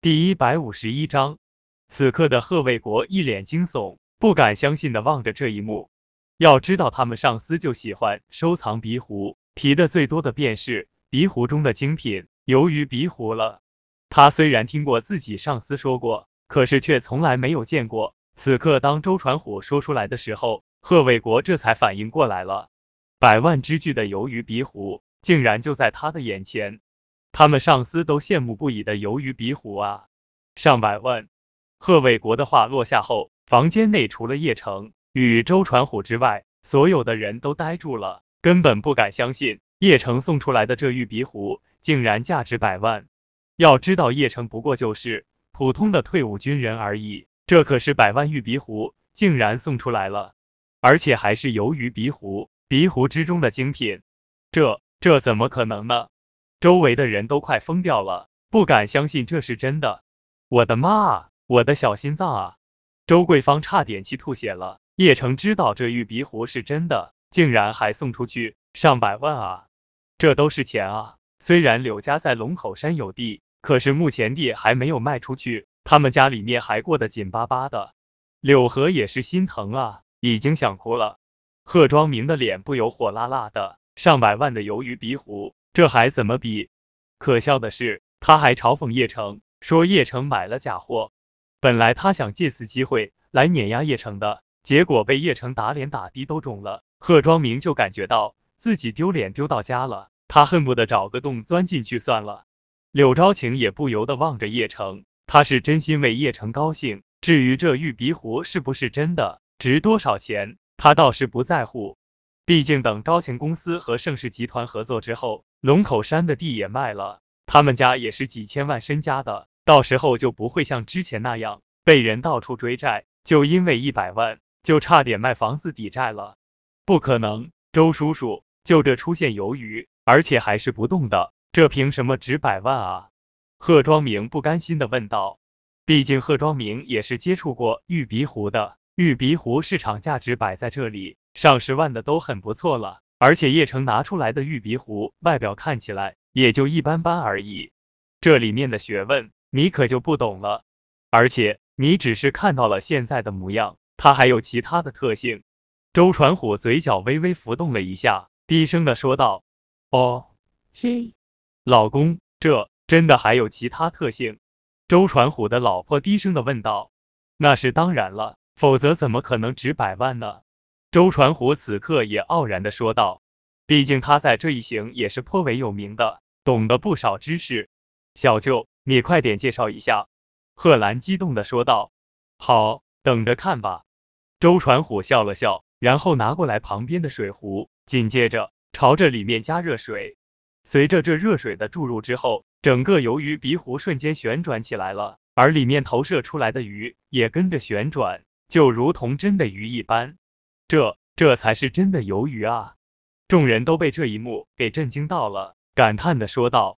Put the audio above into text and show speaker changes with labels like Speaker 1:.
Speaker 1: 第一百五十一章，此刻的贺卫国一脸惊悚，不敢相信的望着这一幕。要知道，他们上司就喜欢收藏鼻壶，提的最多的便是鼻壶中的精品——鱿鱼鼻壶了。他虽然听过自己上司说过，可是却从来没有见过。此刻，当周传虎说出来的时候，贺卫国这才反应过来了，百万之巨的鱿鱼鼻壶竟然就在他的眼前。他们上司都羡慕不已的鱿鱼鼻壶啊，上百万！贺卫国的话落下后，房间内除了叶城与周传虎之外，所有的人都呆住了，根本不敢相信叶城送出来的这玉鼻壶竟然价值百万。要知道，叶城不过就是普通的退伍军人而已，这可是百万玉鼻壶，竟然送出来了，而且还是鱿鱼鼻壶，鼻壶之中的精品，这这怎么可能呢？周围的人都快疯掉了，不敢相信这是真的。我的妈啊，我的小心脏啊！周桂芳差点气吐血了。叶城知道这玉鼻壶是真的，竟然还送出去上百万啊！这都是钱啊！虽然柳家在龙口山有地，可是目前地还没有卖出去，他们家里面还过得紧巴巴的。柳河也是心疼啊，已经想哭了。贺庄明的脸不由火辣辣的，上百万的鱿鱼鼻壶。这还怎么比？可笑的是，他还嘲讽叶城，说叶城买了假货。本来他想借此机会来碾压叶城的，结果被叶城打脸打的都肿了。贺庄明就感觉到自己丢脸丢到家了，他恨不得找个洞钻进去算了。柳昭晴也不由得望着叶城，他是真心为叶城高兴。至于这玉鼻壶是不是真的，值多少钱，他倒是不在乎。毕竟等昭晴公司和盛世集团合作之后。龙口山的地也卖了，他们家也是几千万身家的，到时候就不会像之前那样被人到处追债，就因为一百万就差点卖房子抵债了。不可能，周叔叔，就这出现鱿鱼，而且还是不动的，这凭什么值百万啊？贺庄明不甘心的问道。毕竟贺庄明也是接触过玉鼻壶的，玉鼻壶市场价值摆在这里，上十万的都很不错了。而且叶城拿出来的玉鼻壶，外表看起来也就一般般而已，这里面的学问你可就不懂了。而且你只是看到了现在的模样，它还有其他的特性。周传虎嘴角微微浮动了一下，低声的说道：“哦，
Speaker 2: 嘿，
Speaker 1: 老公，这真的还有其他特性？”周传虎的老婆低声的问道：“那是当然了，否则怎么可能值百万呢？”周传虎此刻也傲然的说道：“毕竟他在这一行也是颇为有名的，懂得不少知识。小舅，你快点介绍一下。”贺兰激动的说道：“好，等着看吧。”周传虎笑了笑，然后拿过来旁边的水壶，紧接着朝着里面加热水。随着这热水的注入之后，整个鱿鱼鼻壶瞬间旋转起来了，而里面投射出来的鱼也跟着旋转，就如同真的鱼一般。这这才是真的鱿鱼啊！众人都被这一幕给震惊到了，感叹的说道。